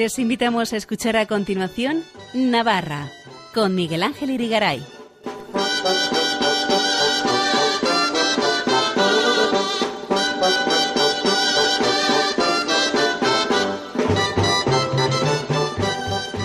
Les invitamos a escuchar a continuación Navarra con Miguel Ángel Irigaray.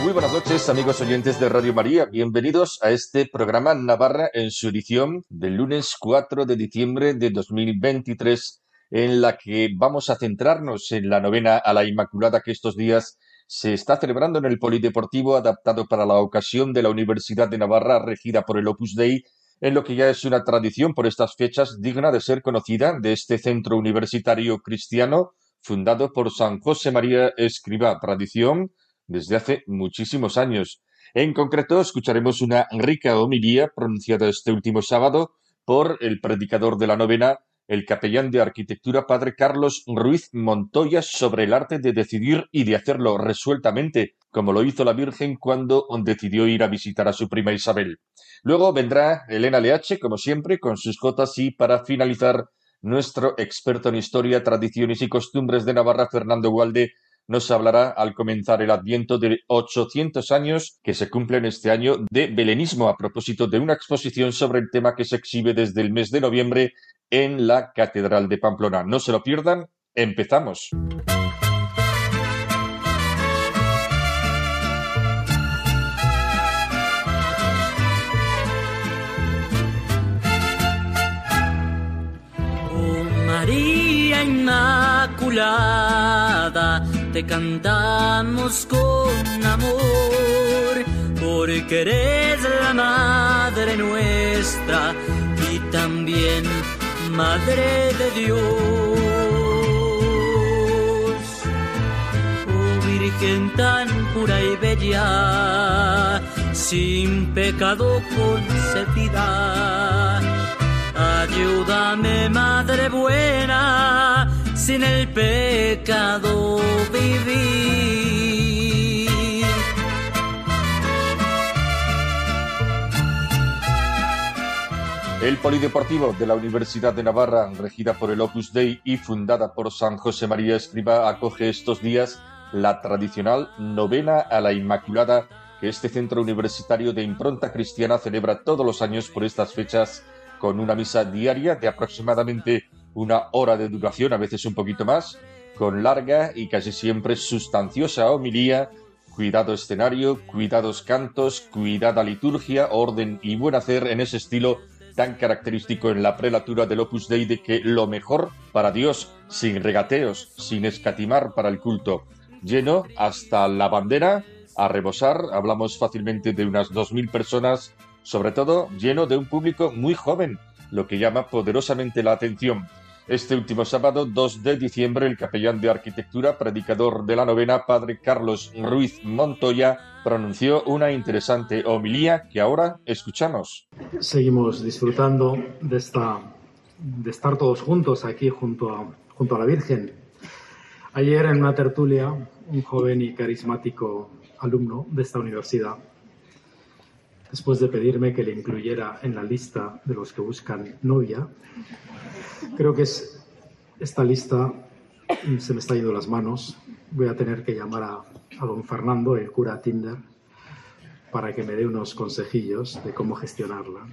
Muy buenas noches, amigos oyentes de Radio María. Bienvenidos a este programa Navarra en su edición del lunes 4 de diciembre de 2023, en la que vamos a centrarnos en la novena a la Inmaculada que estos días se está celebrando en el Polideportivo adaptado para la ocasión de la Universidad de Navarra regida por el Opus Dei, en lo que ya es una tradición por estas fechas digna de ser conocida de este centro universitario cristiano fundado por San José María Escribá, tradición desde hace muchísimos años. En concreto, escucharemos una rica homilía pronunciada este último sábado por el predicador de la novena, el capellán de arquitectura padre Carlos Ruiz Montoya sobre el arte de decidir y de hacerlo resueltamente, como lo hizo la Virgen cuando decidió ir a visitar a su prima Isabel. Luego vendrá Elena Leache, como siempre, con sus jotas y para finalizar, nuestro experto en historia, tradiciones y costumbres de Navarra, Fernando Gualde, nos hablará al comenzar el adviento de 800 años que se cumplen este año de belenismo a propósito de una exposición sobre el tema que se exhibe desde el mes de noviembre en la Catedral de Pamplona. No se lo pierdan, empezamos. Oh María Inmaculada, te cantamos con amor, porque eres la Madre nuestra y también Madre de Dios. Oh Virgen tan pura y bella, sin pecado concebida. Ayúdame, Madre buena, sin el pecado vivir. El Polideportivo de la Universidad de Navarra, regida por el Opus Dei y fundada por San José María Escriba, acoge estos días la tradicional novena a la Inmaculada que este centro universitario de impronta cristiana celebra todos los años por estas fechas con una misa diaria de aproximadamente una hora de duración, a veces un poquito más, con larga y casi siempre sustanciosa homilía, cuidado escenario, cuidados cantos, cuidada liturgia, orden y buen hacer en ese estilo tan característico en la prelatura del Opus Dei de que lo mejor para Dios, sin regateos, sin escatimar para el culto, lleno hasta la bandera, a rebosar, hablamos fácilmente de unas 2.000 personas, sobre todo lleno de un público muy joven, lo que llama poderosamente la atención. Este último sábado, 2 de diciembre, el capellán de arquitectura, predicador de la novena, padre Carlos Ruiz Montoya, pronunció una interesante homilía que ahora escuchamos. Seguimos disfrutando de, esta, de estar todos juntos aquí junto a, junto a la Virgen. Ayer en una tertulia, un joven y carismático alumno de esta universidad, después de pedirme que le incluyera en la lista de los que buscan novia, creo que es esta lista se me está yendo las manos. Voy a tener que llamar a, a don Fernando, el cura Tinder, para que me dé unos consejillos de cómo gestionarla.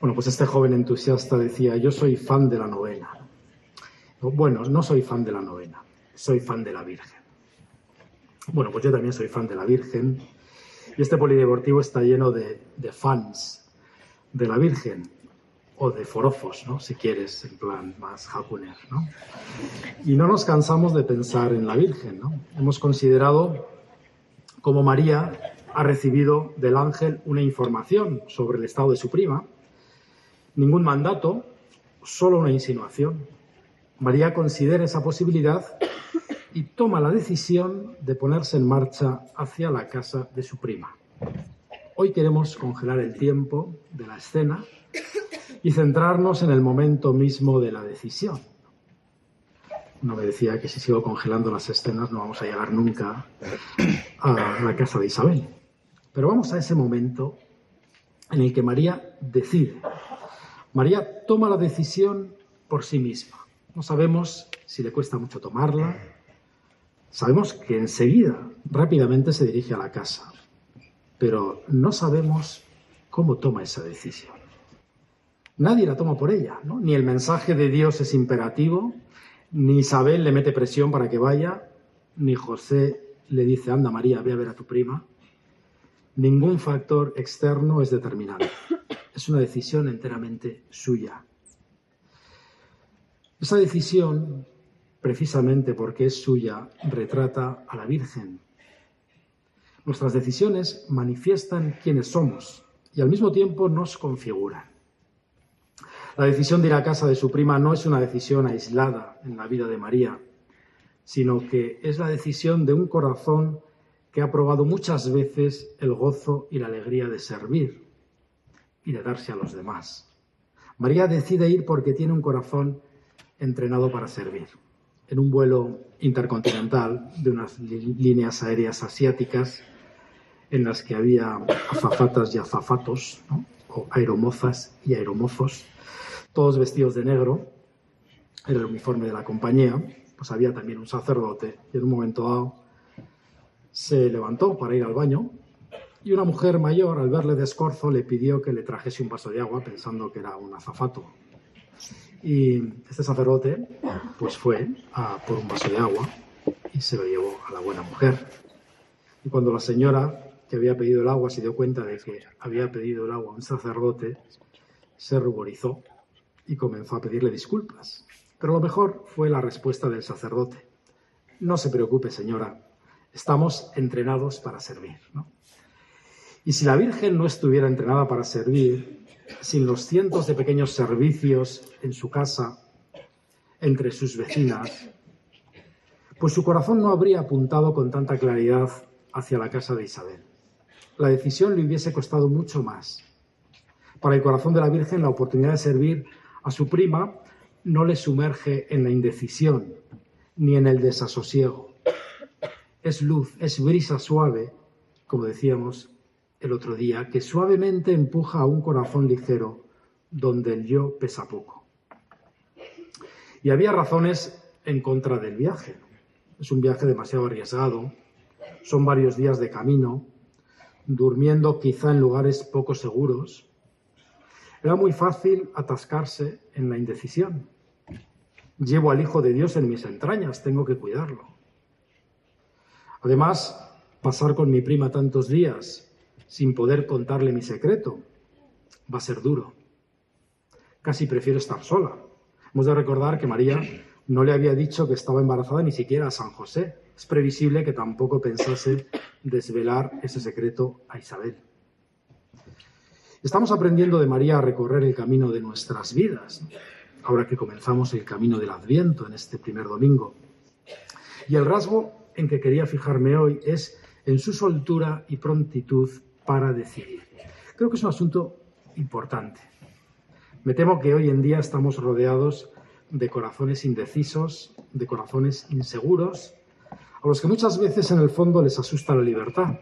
Bueno, pues este joven entusiasta decía, yo soy fan de la novena. Bueno, no soy fan de la novena, soy fan de la Virgen. Bueno, pues yo también soy fan de la Virgen y este polideportivo está lleno de, fans de la Virgen o de forofos, ¿no? Si quieres, en plan más jacuner, ¿no? Y no nos cansamos de pensar en la Virgen. Hemos considerado cómo María ha recibido del ángel una información sobre el estado de su prima, ningún mandato, solo una insinuación. María considera esa posibilidad y toma la decisión de ponerse en marcha hacia la casa de su prima. Hoy queremos congelar el tiempo de la escena y centrarnos en el momento mismo de la decisión. Uno me decía que si sigo congelando las escenas no vamos a llegar nunca a la casa de Isabel. Pero vamos a ese momento en el que María decide. María toma la decisión por sí misma. No sabemos si le cuesta mucho tomarla, Sabemos que enseguida, rápidamente se dirige a la casa, pero no sabemos cómo toma esa decisión. Nadie la toma por ella, ¿no? Ni el mensaje de Dios es imperativo, ni Isabel le mete presión para que vaya, ni José le dice, anda María, ve a ver a tu prima. Ningún factor externo es determinante. Es una decisión enteramente suya. Esa decisión, precisamente porque es suya, retrata a la Virgen. Nuestras decisiones manifiestan quiénes somos y al mismo tiempo nos configuran. La decisión de ir a casa de su prima no es una decisión aislada en la vida de María, sino que es la decisión de un corazón que ha probado muchas veces el gozo y la alegría de servir y de darse a los demás. María decide ir porque tiene un corazón entrenado para servir. En un vuelo intercontinental de unas líneas aéreas asiáticas en las que había azafatas y azafatos, o aeromozas y aeromozos, todos vestidos de negro, era el uniforme de la compañía, pues había también un sacerdote y en un momento dado se levantó para ir al baño y una mujer mayor, al verle de escorzo, le pidió que le trajese un vaso de agua pensando que era un azafato. Y este sacerdote pues fue a por un vaso de agua y se lo llevó a la buena mujer. Y cuando la señora que había pedido el agua se dio cuenta de que había pedido el agua a un sacerdote, se ruborizó y comenzó a pedirle disculpas. Pero lo mejor fue la respuesta del sacerdote. No se preocupe, señora, estamos entrenados para servir. Y si la Virgen no estuviera entrenada para servir, sin los cientos de pequeños servicios en su casa, entre sus vecinas, pues su corazón no habría apuntado con tanta claridad hacia la casa de Isabel. La decisión le hubiese costado mucho más. Para el corazón de la Virgen, la oportunidad de servir a su prima no le sumerge en la indecisión ni en el desasosiego. Es luz, es brisa suave, como decíamos el otro día, que suavemente empuja a un corazón ligero donde el yo pesa poco. Y había razones en contra del viaje. Es un viaje demasiado arriesgado, son varios días de camino, durmiendo quizá en lugares poco seguros, era muy fácil atascarse en la indecisión. Llevo al Hijo de Dios en mis entrañas, tengo que cuidarlo. Además, pasar con mi prima tantos días sin poder contarle mi secreto va a ser duro. Casi prefiero estar sola. Hemos de recordar que María no le había dicho que estaba embarazada ni siquiera a San José. Es previsible que tampoco pensase desvelar ese secreto a Isabel. Estamos aprendiendo de María a recorrer el camino de nuestras vidas, ahora que comenzamos el camino del Adviento en este primer domingo. Y el rasgo en que quería fijarme hoy es en su soltura y prontitud para decidir. Creo que es un asunto importante. Me temo que hoy en día estamos rodeados de corazones indecisos, de corazones inseguros, a los que muchas veces en el fondo les asusta la libertad.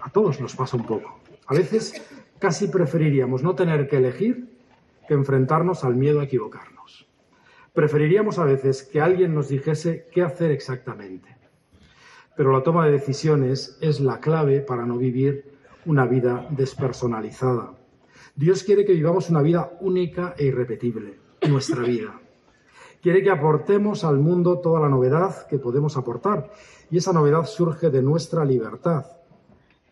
A todos nos pasa un poco. A veces Casi preferiríamos no tener que elegir que enfrentarnos al miedo a equivocarnos. Preferiríamos a veces que alguien nos dijese qué hacer exactamente. Pero la toma de decisiones es la clave para no vivir una vida despersonalizada. Dios quiere que vivamos una vida única e irrepetible, nuestra vida. Quiere que aportemos al mundo toda la novedad que podemos aportar y esa novedad surge de nuestra libertad.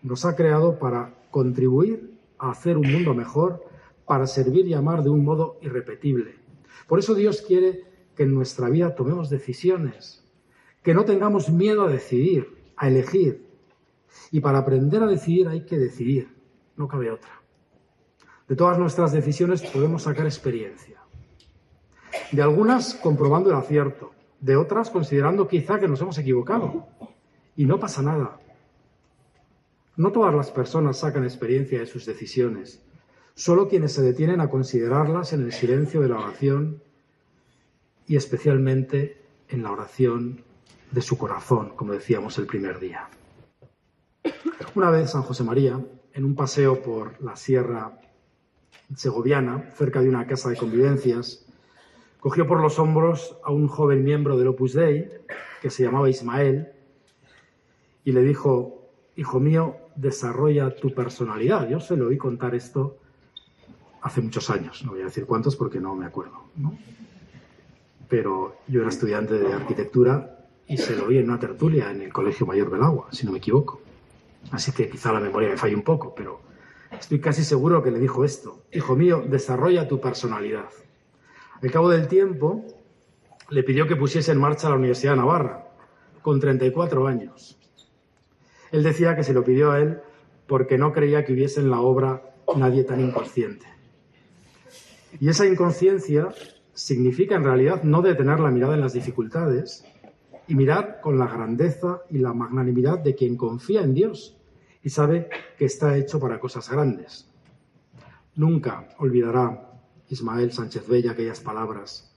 Nos ha creado para contribuir a hacer un mundo mejor, para servir y amar de un modo irrepetible. Por eso Dios quiere que en nuestra vida tomemos decisiones, que no tengamos miedo a decidir, a elegir. Y para aprender a decidir hay que decidir, no cabe otra. De todas nuestras decisiones podemos sacar experiencia. De algunas comprobando el acierto, de otras considerando quizá que nos hemos equivocado. Y no pasa nada. No todas las personas sacan experiencia de sus decisiones, solo quienes se detienen a considerarlas en el silencio de la oración y especialmente en la oración de su corazón, como decíamos el primer día. Una vez San José María, en un paseo por la sierra segoviana, cerca de una casa de convivencias, cogió por los hombros a un joven miembro del Opus Dei, que se llamaba Ismael, y le dijo, hijo mío, desarrolla tu personalidad. Yo se lo oí contar esto hace muchos años, no voy a decir cuántos porque no me acuerdo. Pero yo era estudiante de arquitectura y se lo oí en una tertulia en el Colegio Mayor del Agua, si no me equivoco. Así que quizá la memoria me falle un poco, pero estoy casi seguro que le dijo esto. Hijo mío, desarrolla tu personalidad. Al cabo del tiempo, le pidió que pusiese en marcha la Universidad de Navarra, con 34 años. Él decía que se lo pidió a él porque no creía que hubiese en la obra nadie tan inconsciente. Y esa inconsciencia significa en realidad no detener la mirada en las dificultades y mirar con la grandeza y la magnanimidad de quien confía en Dios y sabe que está hecho para cosas grandes. Nunca olvidará Ismael Sánchez Bella aquellas palabras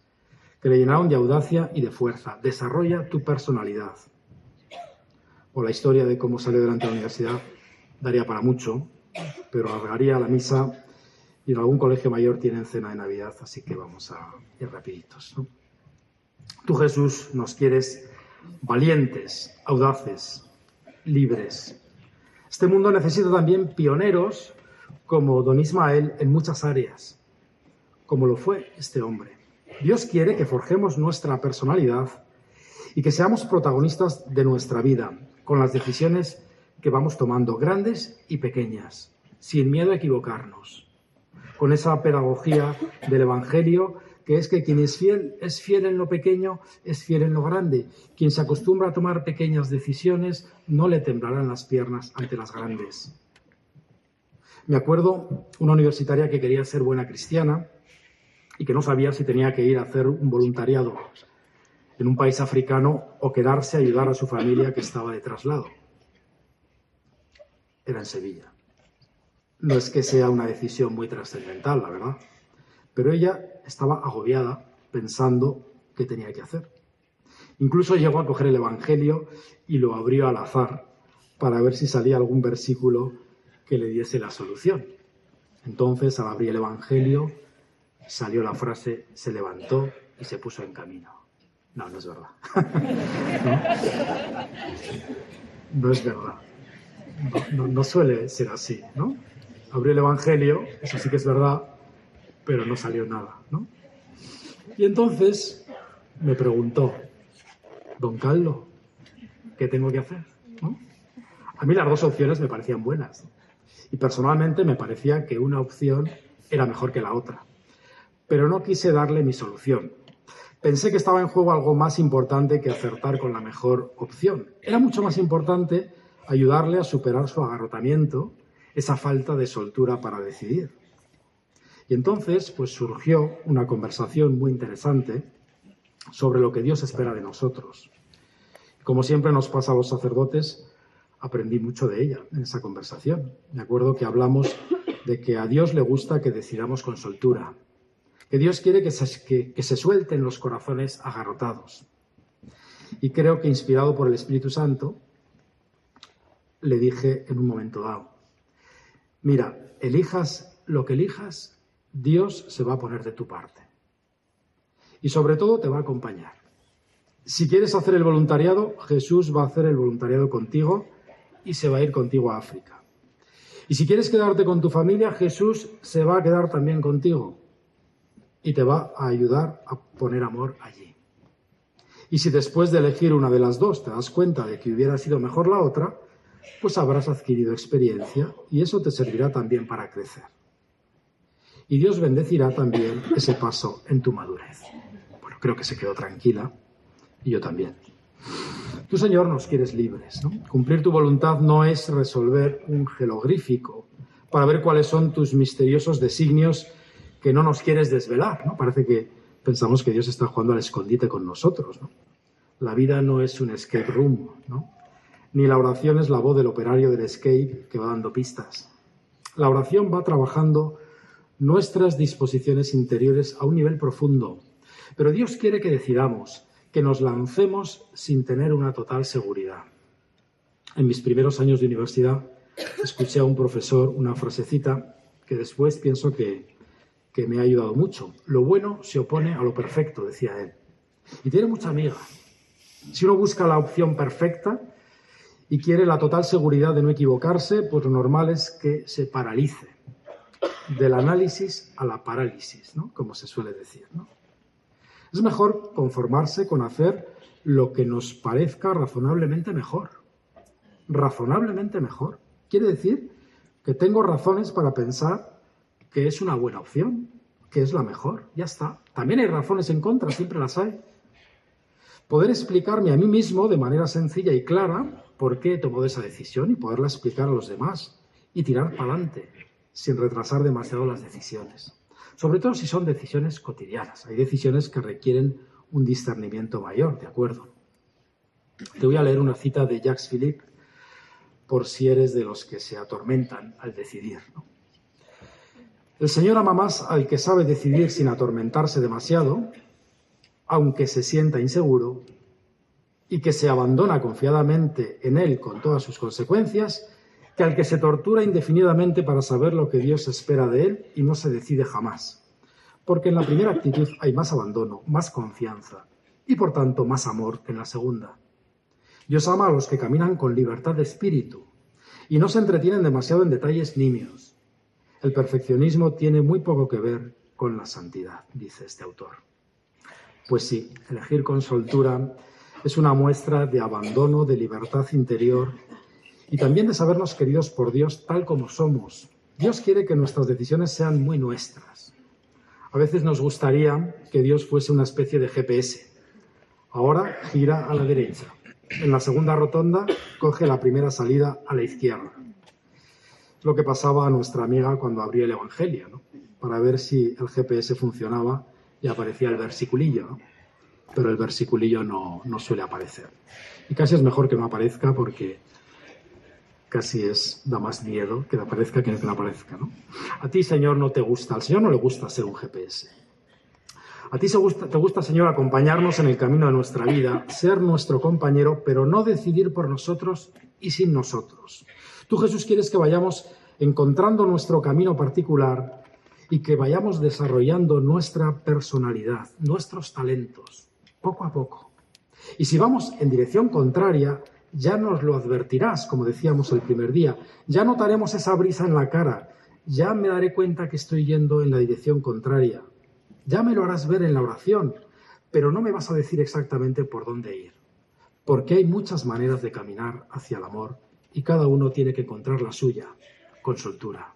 que le llenaron de audacia y de fuerza. Desarrolla tu personalidad. O la historia de cómo salió delante de la universidad daría para mucho, pero alargaría la misa y en algún colegio mayor tienen cena de Navidad, así que vamos a ir rapiditos. Tú, Jesús, nos quieres valientes, audaces, libres. Este mundo necesita también pioneros como don Ismael en muchas áreas, como lo fue este hombre. Dios quiere que forjemos nuestra personalidad y que seamos protagonistas de nuestra vida, con las decisiones que vamos tomando, grandes y pequeñas, sin miedo a equivocarnos, con esa pedagogía del Evangelio que es que quien es fiel es fiel en lo pequeño, es fiel en lo grande. Quien se acostumbra a tomar pequeñas decisiones no le temblarán las piernas ante las grandes. Me acuerdo una universitaria que quería ser buena cristiana y que no sabía si tenía que ir a hacer un voluntariado en un país africano o quedarse a ayudar a su familia que estaba de traslado. Era en Sevilla. No es que sea una decisión muy trascendental, la verdad pero ella estaba agobiada pensando qué tenía que hacer. Incluso llegó a coger el Evangelio y lo abrió al azar para ver si salía algún versículo que le diese la solución. Entonces, al abrir el Evangelio, salió la frase, se levantó y se puso en camino. No, no es verdad. ¿No? es verdad. No, no, suele ser así, ¿no? Abrió el Evangelio, eso sí que es verdad, pero no salió nada, ¿no? Y entonces me preguntó, don Carlos, ¿qué tengo que hacer? A mí las dos opciones me parecían buenas. Y personalmente me parecía que una opción era mejor que la otra. Pero no quise darle mi solución. Pensé que estaba en juego algo más importante que acertar con la mejor opción. Era mucho más importante ayudarle a superar su agarrotamiento, esa falta de soltura para decidir. Y entonces, pues surgió una conversación muy interesante sobre lo que Dios espera de nosotros. Como siempre nos pasa a los sacerdotes, aprendí mucho de ella en esa conversación. Me acuerdo que hablamos de que a Dios le gusta que decidamos con soltura, que Dios quiere que se, que, que se suelten los corazones agarrotados. Y creo que inspirado por el Espíritu Santo, le dije en un momento dado, mira, elijas lo que elijas, Dios se va a poner de tu parte. Y sobre todo te va a acompañar. Si quieres hacer el voluntariado, Jesús va a hacer el voluntariado contigo y se va a ir contigo a África. Y si quieres quedarte con tu familia, Jesús se va a quedar también contigo y te va a ayudar a poner amor allí. Y si después de elegir una de las dos te das cuenta de que hubiera sido mejor la otra, pues habrás adquirido experiencia y eso te servirá también para crecer y Dios bendecirá también ese paso en tu madurez. Bueno, creo que se quedó tranquila y yo también. Tú, Señor, nos quieres libres. ¿no? Cumplir tu voluntad no es resolver un jeroglífico para ver cuáles son tus misteriosos designios que no nos quieres desvelar. ¿no? Parece que pensamos que Dios está jugando al escondite con nosotros. ¿no? La vida no es un escape room, ¿no? ni la oración es la voz del operario del escape que va dando pistas. La oración va trabajando nuestras disposiciones interiores a un nivel profundo. Pero Dios quiere que decidamos, que nos lancemos sin tener una total seguridad. En mis primeros años de universidad escuché a un profesor una frasecita que después pienso que, que me ha ayudado mucho. Lo bueno se opone a lo perfecto, decía él. Y tiene mucha amiga. Si uno busca la opción perfecta y quiere la total seguridad de no equivocarse, pues lo normal es que se paralice. Del análisis a la parálisis, ¿no? Como se suele decir. Es mejor conformarse con hacer lo que nos parezca razonablemente mejor. Razonablemente mejor. Quiere decir que tengo razones para pensar que es una buena opción, que es la mejor. Ya está. También hay razones en contra, siempre las hay. Poder explicarme a mí mismo de manera sencilla y clara por qué he tomado esa decisión y poderla explicar a los demás y tirar para adelante sin retrasar demasiado las decisiones. Sobre todo si son decisiones cotidianas. Hay decisiones que requieren un discernimiento mayor, ¿de acuerdo? Te voy a leer una cita de Jacques Philippe por si eres de los que se atormentan al decidir. El Señor ama más al que sabe decidir sin atormentarse demasiado, aunque se sienta inseguro, y que se abandona confiadamente en Él con todas sus consecuencias, que al que se tortura indefinidamente para saber lo que Dios espera de Él y no se decide jamás. Porque en la primera actitud hay más abandono, más confianza y por tanto más amor que en la segunda. Dios ama a los que caminan con libertad de espíritu y no se entretienen demasiado en detalles nimios. El perfeccionismo tiene muy poco que ver con la santidad, dice este autor. Pues sí, elegir con soltura es una muestra de abandono, de libertad interior y también de sabernos queridos por Dios tal como somos. Dios quiere que nuestras decisiones sean muy nuestras. A veces nos gustaría que Dios fuese una especie de GPS. Ahora gira a la derecha en la segunda rotonda coge la primera salida a la izquierda. Lo que pasaba a nuestra amiga cuando abría el Evangelio, ¿no? para ver si el GPS funcionaba y aparecía el versiculillo, ¿no? pero el versiculillo no, no suele aparecer. Y casi es mejor que no aparezca porque casi es, da más miedo que aparezca que que no aparezca. ¿no? A ti, Señor, no te gusta, al Señor no le gusta ser un GPS. A ti te gusta, Señor, acompañarnos en el camino de nuestra vida, ser nuestro compañero, pero no decidir por nosotros y sin nosotros. Tú, Jesús, quieres que vayamos encontrando nuestro camino particular y que vayamos desarrollando nuestra personalidad, nuestros talentos, poco a poco. Y si vamos en dirección contraria, ya nos lo advertirás, como decíamos el primer día, ya notaremos esa brisa en la cara, ya me daré cuenta que estoy yendo en la dirección contraria. Ya me lo harás ver en la oración, pero no me vas a decir exactamente por dónde ir, porque hay muchas maneras de caminar hacia el amor y cada uno tiene que encontrar la suya, con soltura.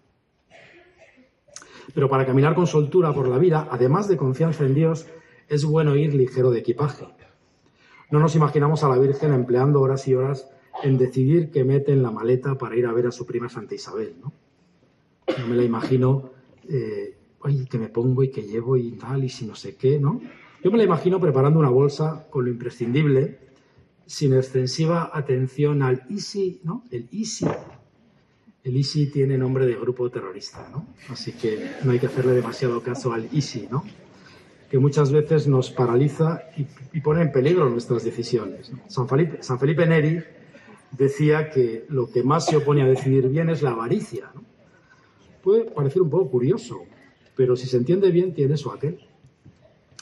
Pero para caminar con soltura por la vida, además de confianza en Dios, es bueno ir ligero de equipaje. No nos imaginamos a la Virgen empleando horas y horas en decidir qué mete en la maleta para ir a ver a su prima Santa Isabel, ¿no? No me la imagino eh, ay, que me pongo y que llevo y tal, y si no sé qué, ¿no? Yo me la imagino preparando una bolsa con lo imprescindible, sin extensiva atención al ISI, ¿no? El ISI. El ISI tiene nombre de grupo terrorista, ¿no? Así que no hay que hacerle demasiado caso al ISI, ¿no? Que muchas veces nos paraliza y, pone en peligro nuestras decisiones. San, Felipe, Neri decía que lo que más se opone a decidir bien es la avaricia, ¿no? Puede parecer un poco curioso, pero si se entiende bien, tiene eso aquel.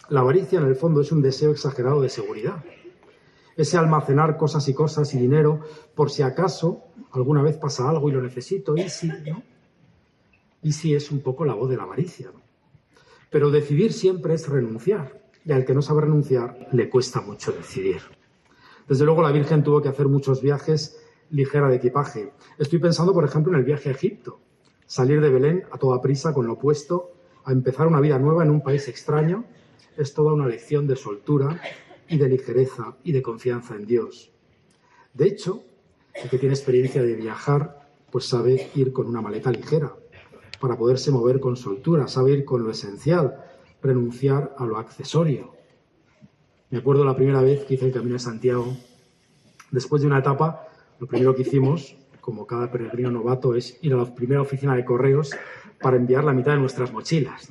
La avaricia, en el fondo, es un deseo exagerado de seguridad. Ese almacenar cosas y cosas y dinero por si acaso alguna vez pasa algo y lo necesito, y si, ¿no? Y si es un poco la voz de la avaricia, Pero decidir siempre es renunciar, y al que no sabe renunciar le cuesta mucho decidir. Desde luego la Virgen tuvo que hacer muchos viajes ligera de equipaje. Estoy pensando, por ejemplo, en el viaje a Egipto. Salir de Belén a toda prisa con lo puesto a empezar una vida nueva en un país extraño es toda una lección de soltura y de ligereza y de confianza en Dios. De hecho, el que tiene experiencia de viajar, pues sabe ir con una maleta ligera para poderse mover con soltura, sabe ir con lo esencial, renunciar a lo accesorio. Me acuerdo la primera vez que hice el Camino de Santiago. Después de una etapa, lo primero que hicimos, como cada peregrino novato, es ir a la primera oficina de correos para enviar la mitad de nuestras mochilas,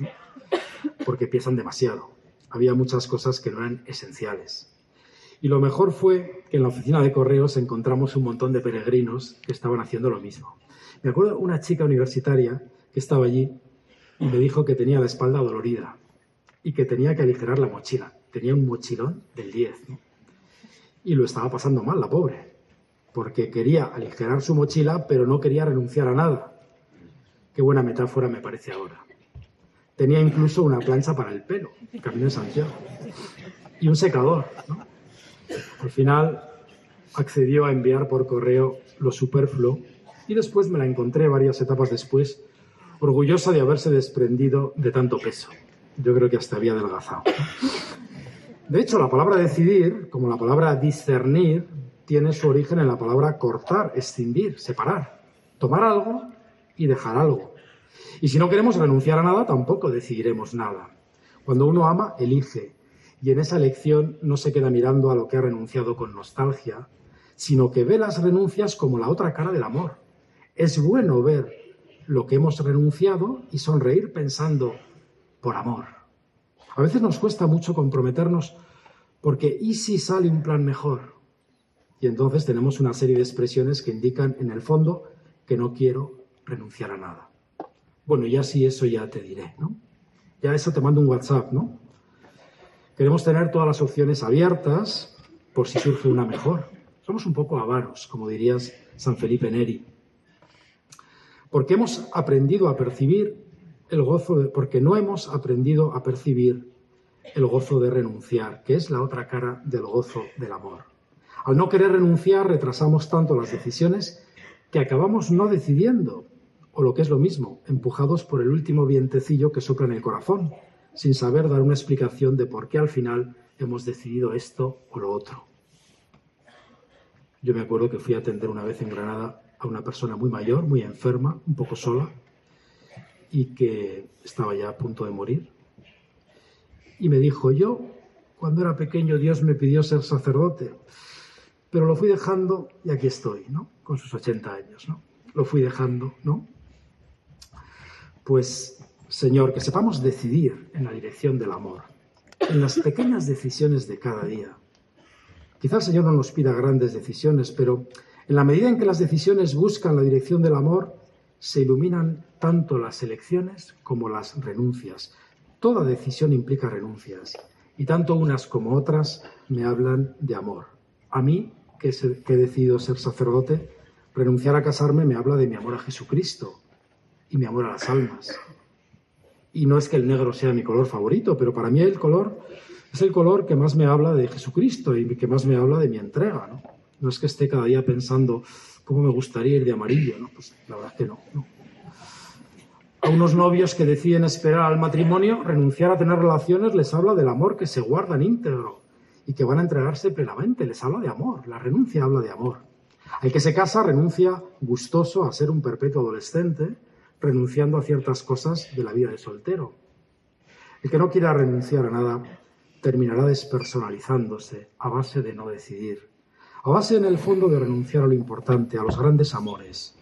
porque pesan demasiado. Había muchas cosas que no eran esenciales. Y lo mejor fue que en la oficina de correos encontramos un montón de peregrinos que estaban haciendo lo mismo. Me acuerdo una chica universitaria que estaba allí y me dijo que tenía la espalda dolorida y que tenía que aligerar la mochila. Tenía un mochilón del 10 y lo estaba pasando mal, la pobre. porque quería aligerar su mochila, pero no quería renunciar a nada. Qué buena metáfora me parece ahora. Tenía incluso una plancha para el pelo, camino de Santiago, y un secador. Al final accedió a enviar por correo lo superfluo y después me la encontré varias etapas después, orgullosa de haberse desprendido de tanto peso. Yo creo que hasta había adelgazado. De hecho, la palabra decidir, como la palabra discernir, tiene su origen en la palabra cortar, escindir, separar, tomar algo y dejar algo. Y si no queremos renunciar a nada, tampoco decidiremos nada. Cuando uno ama, elige. Y en esa elección no se queda mirando a lo que ha renunciado con nostalgia, sino que ve las renuncias como la otra cara del amor. Es bueno ver lo que hemos renunciado y sonreír pensando por amor. A veces nos cuesta mucho comprometernos porque ¿y si sale un plan mejor? Y entonces tenemos una serie de expresiones que indican en el fondo que no quiero renunciar a nada. Bueno, ya sí, eso ya te diré, ¿no? Ya eso te mando un WhatsApp, ¿no? Queremos tener todas las opciones abiertas por si surge una mejor. Somos un poco avaros, como dirías San Felipe Neri. Porque hemos aprendido a percibir el gozo de, porque no hemos aprendido a percibir el gozo de renunciar, que es la otra cara del gozo del amor. Al no querer renunciar, retrasamos tanto las decisiones que acabamos no decidiendo, o lo que es lo mismo, empujados por el último vientecillo que sopla en el corazón, sin saber dar una explicación de por qué al final hemos decidido esto o lo otro. Yo me acuerdo que fui a atender una vez en Granada a una persona muy mayor, muy enferma, un poco sola, y que estaba ya a punto de morir. Y me dijo, yo, cuando era pequeño, Dios me pidió ser sacerdote, pero lo fui dejando y aquí estoy, ¿no? Con sus 80 años, ¿no? Lo fui dejando, ¿no? Pues, Señor, que sepamos decidir en la dirección del amor, en las pequeñas decisiones de cada día. Quizá el Señor no nos pida grandes decisiones, pero en la medida en que las decisiones buscan la dirección del amor, se iluminan tanto las elecciones como las renuncias. Toda decisión implica renuncias y tanto unas como otras me hablan de amor. A mí, que, he decidido ser sacerdote, renunciar a casarme me habla de mi amor a Jesucristo y mi amor a las almas. Y no es que el negro sea mi color favorito, pero para mí el color es el color que más me habla de Jesucristo y que más me habla de mi entrega. No, no es que esté cada día pensando, ¿Cómo me gustaría ir de amarillo? ¿no? Pues la verdad es que no, no. A unos novios que deciden esperar al matrimonio, renunciar a tener relaciones, les habla del amor que se guarda en íntegro y que van a entregarse plenamente. Les habla de amor. La renuncia habla de amor. Al que se casa renuncia gustoso a ser un perpetuo adolescente, renunciando a ciertas cosas de la vida de soltero. El que no quiera renunciar a nada terminará despersonalizándose a base de no decidir a base en el fondo de renunciar a lo importante, a los grandes amores,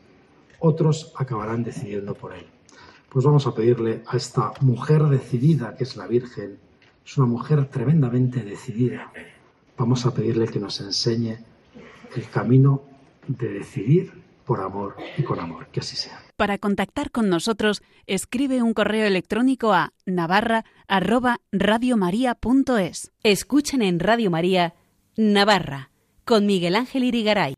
otros acabarán decidiendo por él. Pues vamos a pedirle a esta mujer decidida que es la Virgen, es una mujer tremendamente decidida. Vamos a pedirle que nos enseñe el camino de decidir por amor y con amor, que así sea. Para contactar con nosotros, escribe un correo electrónico a navarra@radiomaria.es. Escuchen en Radio María Navarra con Miguel Ángel Irigaray.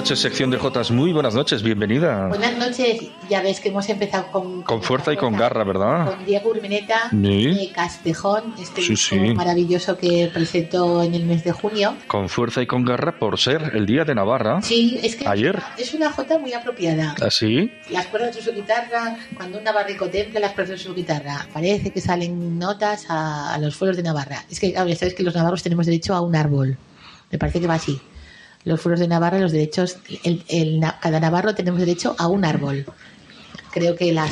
ALH, sección de Jotas. Muy buenas noches, bienvenida. Buenas noches. Ya ves que hemos empezado con... Con fuerza y con garra, ¿verdad? Con Diego Urmeneta Sí. de Castejón, este Sí, sí. maravilloso que presentó en el mes de junio. Con fuerza y con garra por ser el día de Navarra. Sí, es que Ayer. es una jota muy apropiada. ¿Así? Las cuerdas de su guitarra, cuando un navarrico templa las cuerdas de su guitarra, parece que salen notas a, a los fueros de Navarra. Es que, claro, ya sabes que los navarros tenemos derecho a un árbol. Me parece que va así. Los fueros de Navarra, los derechos, el, el cada navarro tenemos derecho a un árbol. Creo que la,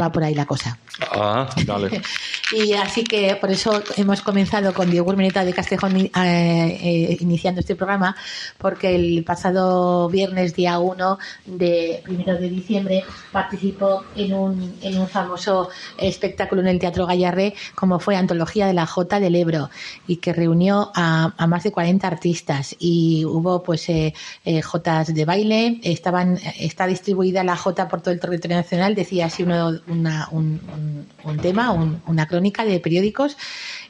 va por ahí la cosa. Ah, vale. Y así que por eso hemos comenzado con Diego Urmeneta de Castejón eh, eh, iniciando este programa, porque el pasado viernes, día 1 de primero de diciembre, participó en un, en un famoso espectáculo en el Teatro Gallarre, como fue Antología de la Jota del Ebro, y que reunió a, a más de 40 artistas. Y hubo pues eh, eh, jotas de baile, estaban, está distribuida la jota por todo el territorio nacional, decía así uno, una, un, un- un tema, un- una crónica de periódicos,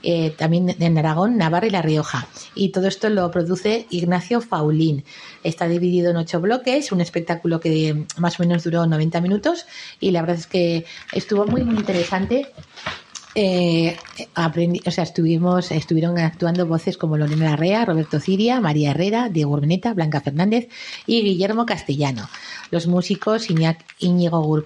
eh, también en Aragón, Navarra y La Rioja. Y todo esto lo produce Ignacio Faulín. Está dividido en ocho bloques, un espectáculo que más o menos duró 90 minutos y la verdad es que estuvo muy, muy interesante. Eh, aprendí, o sea, estuvimos, estuvieron actuando voces como Lorena Larrea, Roberto Ciria, María Herrera, Diego Urmeneta, Blanca Fernández y Guillermo Castellano. Los músicos Iñak- Íñigo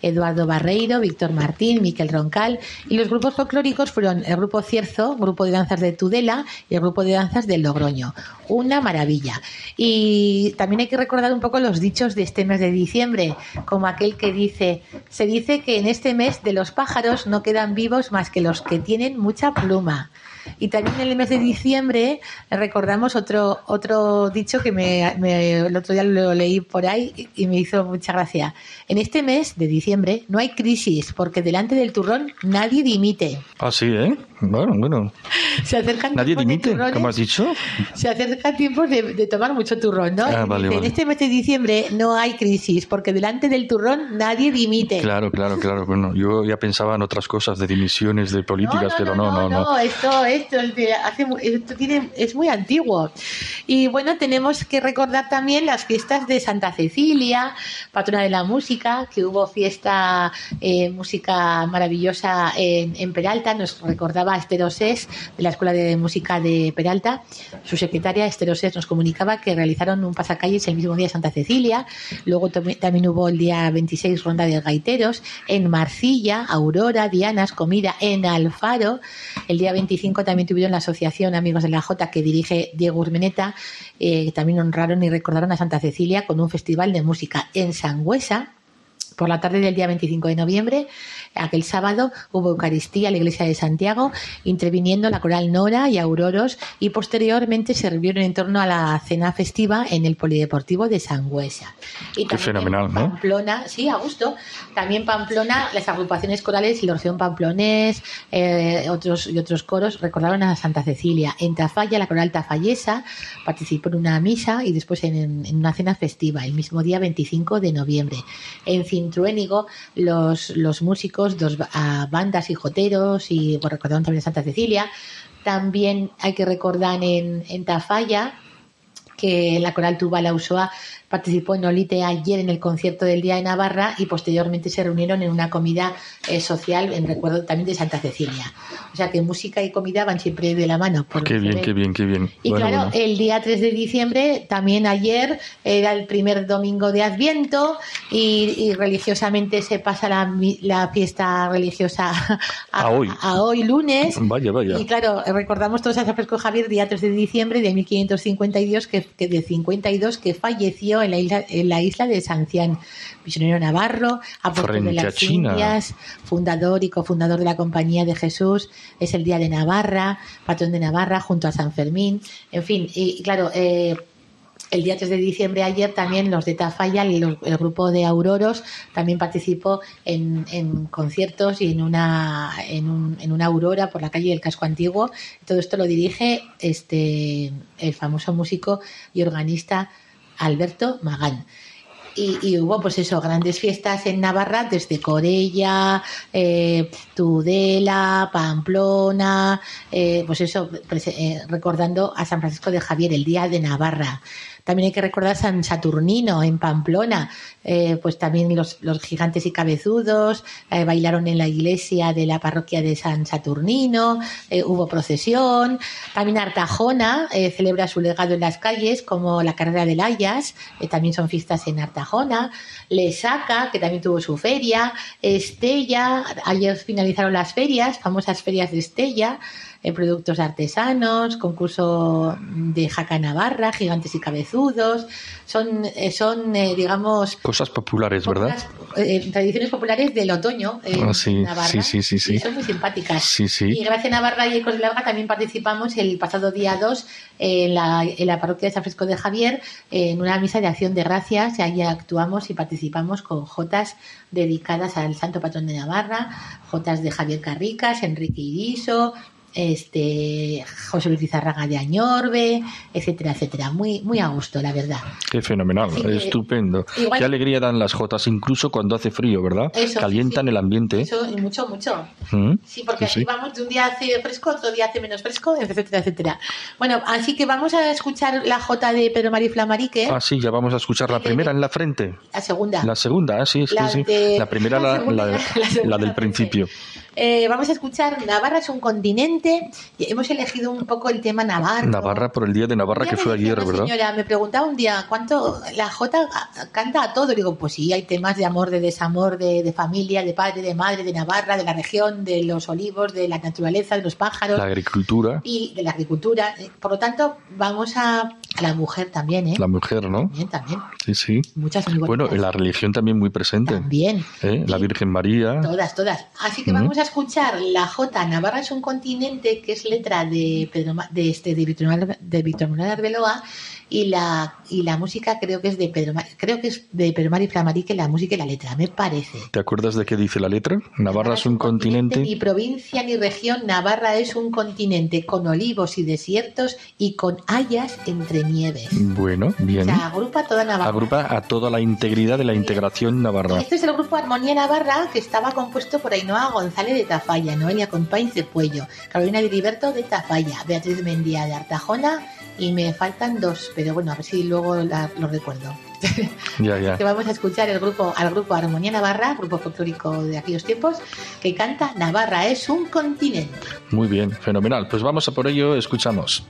Eduardo Barreiro, Víctor Martín, Miquel Roncal y los grupos folclóricos fueron el grupo Cierzo, grupo de danzas de Tudela y el grupo de danzas del Logroño. Una maravilla. Y también hay que recordar un poco los dichos de este mes de diciembre, como aquel que dice, se dice que en este mes de los pájaros no quedan vivos más que los que tienen mucha pluma. Y también en el mes de diciembre recordamos otro otro dicho que me, me- el otro día lo leí por ahí y- me hizo mucha gracia. En este mes de diciembre no hay crisis porque delante del turrón nadie dimite. Ah, sí, ¿eh? Bueno, bueno. Se acercan ¿Nadie dimite? ¿Cómo has dicho? Se acercan tiempos de, de tomar mucho turrón, ¿no? Ah, vale, dice, vale. En este mes de diciembre no hay crisis porque delante del turrón nadie dimite. Claro, claro, claro. Bueno, yo ya pensaba en otras cosas de dimisiones de políticas, pero no, no, no. esto, esto, es muy antiguo. Y bueno, tenemos que recordar también las fiestas de Santa Cecilia, patrona de la música, que hubo fiesta, eh, música maravillosa en, Peralta, nos recordaba Esther Osés, de la Escuela de Música de Peralta, su secretaria Esther Osés nos comunicaba que realizaron un pasacalles el mismo día de Santa Cecilia, luego tam- también hubo el día 26 ronda de gaiteros, en Marcilla, Aurora, Dianas, comida en Alfaro, el día 25 también tuvieron la Asociación Amigos de la Jota que dirige Diego Urmeneta, eh, que también honraron y recordaron a Santa Cecilia con un festival de música en Sangüesa. Por la tarde del día 25 de noviembre, aquel sábado, hubo Eucaristía en la iglesia de Santiago, interviniendo la coral Nora y Auroros, y posteriormente se reunieron en torno a la cena festiva en el Polideportivo de Sangüesa. Y Qué fenomenal, en ¿no? Pamplona, sí, a gusto. También Pamplona, las agrupaciones corales, el Orfeón Pamplonés, eh, otros y otros coros recordaron a Santa Cecilia. En Tafalla, la coral tafallesa participó en una misa y después en, en una cena festiva, el mismo día 25 de noviembre. En Cintruénigo, los, los músicos, dos ba- bandas y joteros, y pues, recordaron también Santa Cecilia. También hay que recordar en, en Tafalla, que la coral Tuba La Usoa participó en Olite ayer en el concierto del Día de Navarra y posteriormente se reunieron en una comida eh, social en recuerdo también de Santa Cecilia. O sea que música y comida van siempre de la mano. por Qué bien, ve. qué bien, qué bien. Y Bueno, claro, bueno. el día 3 de diciembre, también ayer, era el primer domingo de Adviento y, y religiosamente se pasa la, la fiesta religiosa a, A hoy. a hoy lunes. Vaya, vaya. Y claro, recordamos todos a Francisco Javier, día 3 de diciembre de 1552, que, que de 52, que falleció en la isla, en la isla de Sancián, misionero navarro, apóstol de las China. Indias, fundador y cofundador de la Compañía de Jesús, es el día de Navarra, patrón de Navarra, junto a San Fermín, en fin, y, y claro, eh, el día 3 de diciembre ayer también los de Tafalla, el, el grupo de Auroros, también participó en, en conciertos y en una, en, un- en una aurora por la calle del Casco Antiguo. Todo esto lo dirige este, el famoso músico y organista Alberto Magán. Y, hubo, pues eso, grandes fiestas en Navarra, desde Corella, eh, Tudela, Pamplona, eh, pues eso, eh, recordando a San Francisco de Javier, el Día de Navarra. También hay que recordar San Saturnino en Pamplona, eh, pues también los, gigantes y cabezudos eh, bailaron en la iglesia de la parroquia de San Saturnino, eh, hubo procesión. También Artajona celebra su legado en las calles, como la carrera de Layas, también son fiestas en Artajona. Lesaca, que también tuvo su feria. Estella, ayer finalizaron las ferias, famosas ferias de Estella eh, productos artesanos, concurso de jaca navarra, gigantes y cabezudos. Son, eh, son eh, digamos... Cosas populares, ¿verdad? tradiciones populares del otoño en ah, sí, Navarra. Sí, sí, sí, son muy simpáticas. Sí, sí. Y gracias a Navarra y Ecos de Larga también participamos el pasado día 2 en la, en la parroquia de San Francisco de Javier en una misa de acción de gracias y ahí actuamos y participamos con jotas dedicadas al santo patrón de Navarra, jotas de Javier Carricas, Enrique Iriso, este José Luis Izarraga de Añorbe, etcétera, etcétera. Muy, muy a gusto, la verdad. Qué fenomenal, estupendo. Qué alegría dan las jotas, incluso cuando hace frío, ¿verdad? Calientan el ambiente. Eso, mucho, mucho. ¿Mm? Sí, porque aquí vamos de un día hace fresco, otro día hace menos fresco, etcétera, etcétera. Bueno, así que vamos a escuchar la jota de Pedro María Flamarique. Ah, sí, ya vamos a escuchar la primera en la frente. La segunda. La segunda, sí, sí, sí. La primera, la, del principio. Eh, vamos a escuchar Navarra es un continente. Hemos elegido un poco el tema Navarra. Navarra por el día de Navarra que fue ayer, ¿verdad? Señora, me preguntaba un día, ¿cuánto la Jota canta a todo? Digo, pues sí, hay temas de amor, de desamor, de, familia, de padre, de madre, de Navarra, de la región, de los olivos, de la naturaleza, de los pájaros. La agricultura. Y de la agricultura. Por lo tanto, vamos a, la mujer también, ¿eh? La mujer, ¿no? También, también. Sí, sí. Muchas Bueno, la religión también muy presente. También. ¿Eh? La Virgen María. Todas, todas. Así que vamos a escuchar la J. Navarra es un continente, que es letra de, Pedro, de, este, de Víctor Manuel, de Víctor Manuel Arbeloa, y la, y la música creo que es de Pedro, creo que es de Pedro Mari Flamarique, la música y la letra, me parece. ¿Te acuerdas de qué dice la letra? Navarra, es un, continente, Ni provincia ni región, Navarra es un continente con olivos y desiertos y con hayas entre nieves. Bueno, bien. O sea, agrupa toda Navarra. Agrupa a toda la integridad de la integración navarra. Este es el grupo Armonía Navarra que estaba compuesto por Ainhoa González de Tafalla, Noelia Compains de Puello, Carolina de Liberto de Tafalla, Beatriz Mendía de Artajona y me faltan dos, pero bueno, a ver si luego lo recuerdo. Ya, ya. que vamos a escuchar el grupo, al grupo Armonía Navarra, grupo folclórico de aquellos tiempos, que canta Navarra es un continente. Muy bien, fenomenal. Pues vamos a por ello, escuchamos.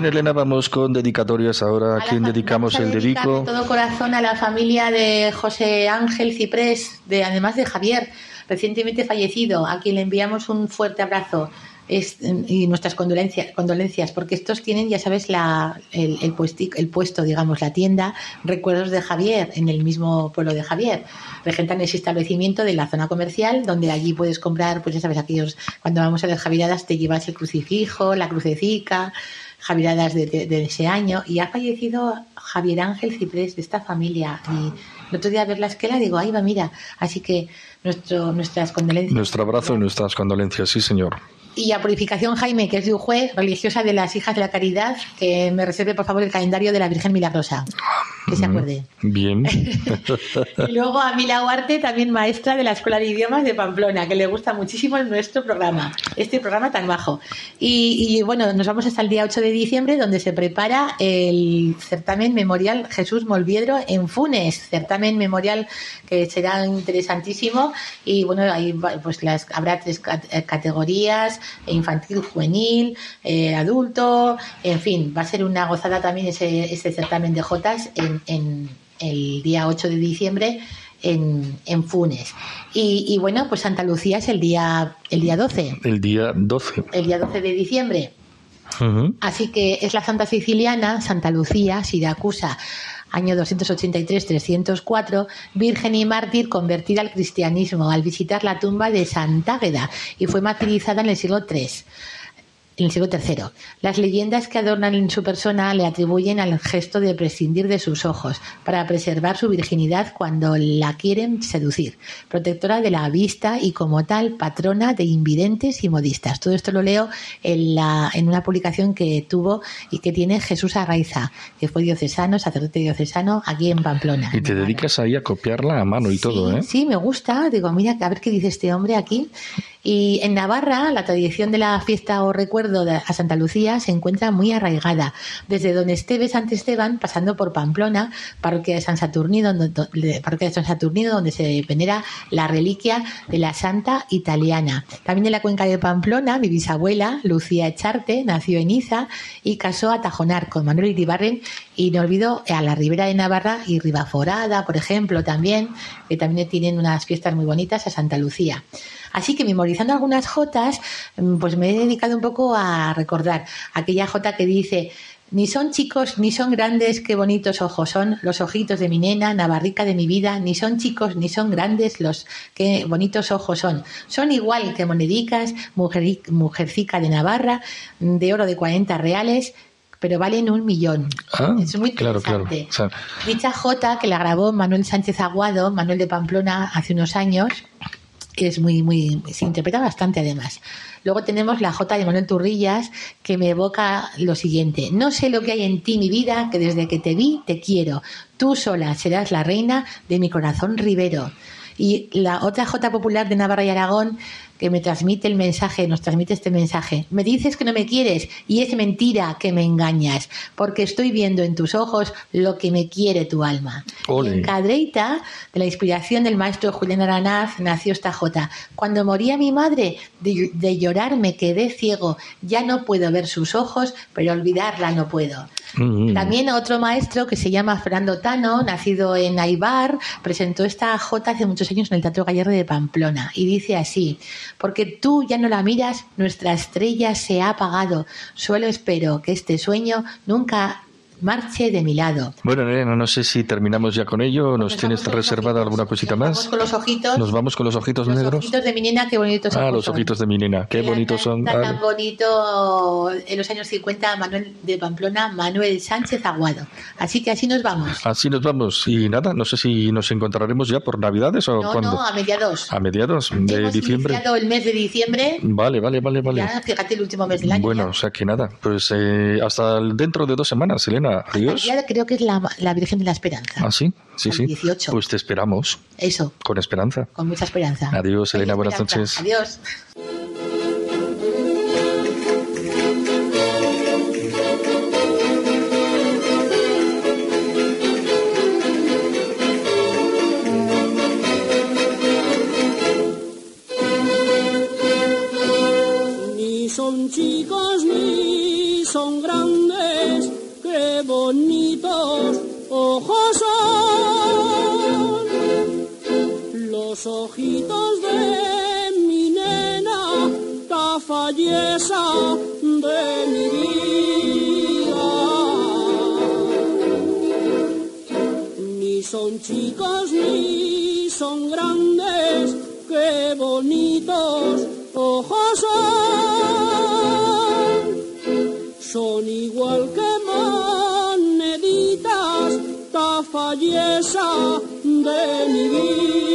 Bien, Elena, vamos con dedicatorias ahora. ¿A, quién dedicamos el dedico? De todo corazón a la familia de José Ángel Ciprés, de, además de Javier, recientemente fallecido, a quien le enviamos un fuerte abrazo. y nuestras condolencias, condolencias, porque estos tienen, ya sabes, la, el, el, el, puesto, digamos, la tienda Recuerdos de Javier, en el mismo pueblo de Javier. Regentan ese establecimiento de la zona comercial, donde allí puedes comprar, pues ya sabes, aquellos, cuando vamos a las Javiradas te llevas el crucifijo, la crucecica, Javiradas de, ese año y ha fallecido Javier Ángel Ciprés de esta familia y el otro día a ver la esquela digo, ahí va, mira, así que nuestro, nuestras condolencias. Nuestro abrazo y nuestras condolencias, sí señor. Y a Purificación Jaime, que es de juez religiosa de las Hijas de la Caridad, que me reserve por favor el calendario de la Virgen Milagrosa. que se acuerde. Bien. y luego a Mila Huarte, también maestra de la Escuela de Idiomas de Pamplona, que le gusta muchísimo nuestro programa, este programa tan bajo. Y, bueno, nos vamos hasta el día 8 de diciembre, donde se prepara el certamen memorial Jesús Molviedro en Funes, certamen memorial que será interesantísimo. Y bueno, ahí pues las, habrá tres categorías, infantil, juvenil, eh, adulto, en fin, va a ser una gozada también ese, ese certamen de Jotas en, en el día 8 de diciembre en, en Funes. Y, bueno, pues Santa Lucía es el día, el día 12. El día 12. El día 12 de diciembre. Así que es la Santa Siciliana, Santa Lucía, Siracusa, año 283-304, virgen y mártir convertida al cristianismo al visitar la tumba de Santa Águeda y fue martirizada en el siglo III en el siglo III. Las leyendas que adornan en su persona le atribuyen al gesto de prescindir de sus ojos para preservar su virginidad cuando la quieren seducir, protectora de la vista y como tal patrona de invidentes y modistas. Todo esto lo leo en, la, en una publicación que tuvo y que tiene Jesús Arraiza, que fue diocesano, sacerdote diocesano aquí en Pamplona. Y te dedicas ahí a copiarla a mano y todo, ¿eh? Sí, me gusta. Digo, mira, a ver qué dice este hombre aquí. Y en Navarra, la tradición de la fiesta o recuerdo a Santa Lucía se encuentra muy arraigada, desde Don Esteves San Esteban, pasando por Pamplona, parroquia de San Saturnino, donde, parroquia de San Saturnino, donde se venera la reliquia de la santa italiana. También en la cuenca de Pamplona, mi bisabuela, Lucía Echarte, nació en Iza y casó a Tajonar con Manuel Iribarren y no olvido a la Ribera de Navarra y Ribaforada, por ejemplo, también, que también tienen unas fiestas muy bonitas a Santa Lucía. Así que memorizando algunas jotas, mm, pues me he dedicado un poco a recordar aquella jota que dice ni son chicos, ni son grandes, qué bonitos ojos son los ojitos de mi nena, navarrica de mi vida, ni son chicos, ni son grandes, los qué bonitos ojos son. Son igual que monedicas, mujer, mujercica de Navarra, de oro de 40 reales, pero valen un millón. Ah, es muy claro, claro. Dicha J que la grabó Manuel Sánchez Aguado, Manuel de Pamplona, hace unos años, es muy, muy, se interpreta bastante además. Luego tenemos la J de Manuel Turrillas, que me evoca lo siguiente. No sé lo que hay en ti, mi vida, que desde que te vi te quiero. Tú sola serás la reina de mi corazón ribero. Y la otra J popular de Navarra y Aragón que me transmite el mensaje, nos transmite este mensaje. Me dices que no me quieres y es mentira que me engañas, porque estoy viendo en tus ojos lo que me quiere tu alma. En Cadreita, de la inspiración del maestro Julián Aranaz, nació esta jota. Cuando moría mi madre, de, llorar me quedé ciego. Ya no puedo ver sus ojos, pero olvidarla no puedo. Mm. También otro maestro que se llama Fernando Tano, nacido en Aibar, presentó esta jota hace muchos años en el Teatro Gallardo de Pamplona y dice así: porque tú ya no la miras, nuestra estrella se ha apagado. Solo espero que este sueño nunca marche de mi lado. Bueno, Elena, no sé si terminamos ya con ello. ¿Nos tienes reservada alguna cosita más? Nos vamos con los ojitos. Nos vamos con los ojitos negros. Los ojitos de mi nena, qué bonitos son. Ah, los ojitos de mi nena, qué bonitos son. Tan, tan bonito en los años 50 Manuel de Pamplona, Manuel Sánchez Aguado. Así que así nos vamos. Así nos vamos. Y nada, no sé si nos encontraremos ya por Navidades o no, No, a mediados. A mediados de Hemos diciembre. Iniciado el mes de diciembre. Vale, vale, vale, vale. Ya, fíjate el último mes del año. Bueno, o sea que nada, pues eh, hasta dentro de dos semanas, Elena. Adiós creo que es la, la Virgen de la Esperanza. Ah, sí, sí, sí. 18. Pues te esperamos. Eso. Con esperanza. Con mucha esperanza. Adiós, Elena, buenas noches. Adiós. Ni son chicos ni son grandes qué bonitos ojos son. Los ojitos de mi nena, falleza de mi vida. Ni son chicos ni son grandes, qué bonitos ojos son. Son igual que falleza de mi vida.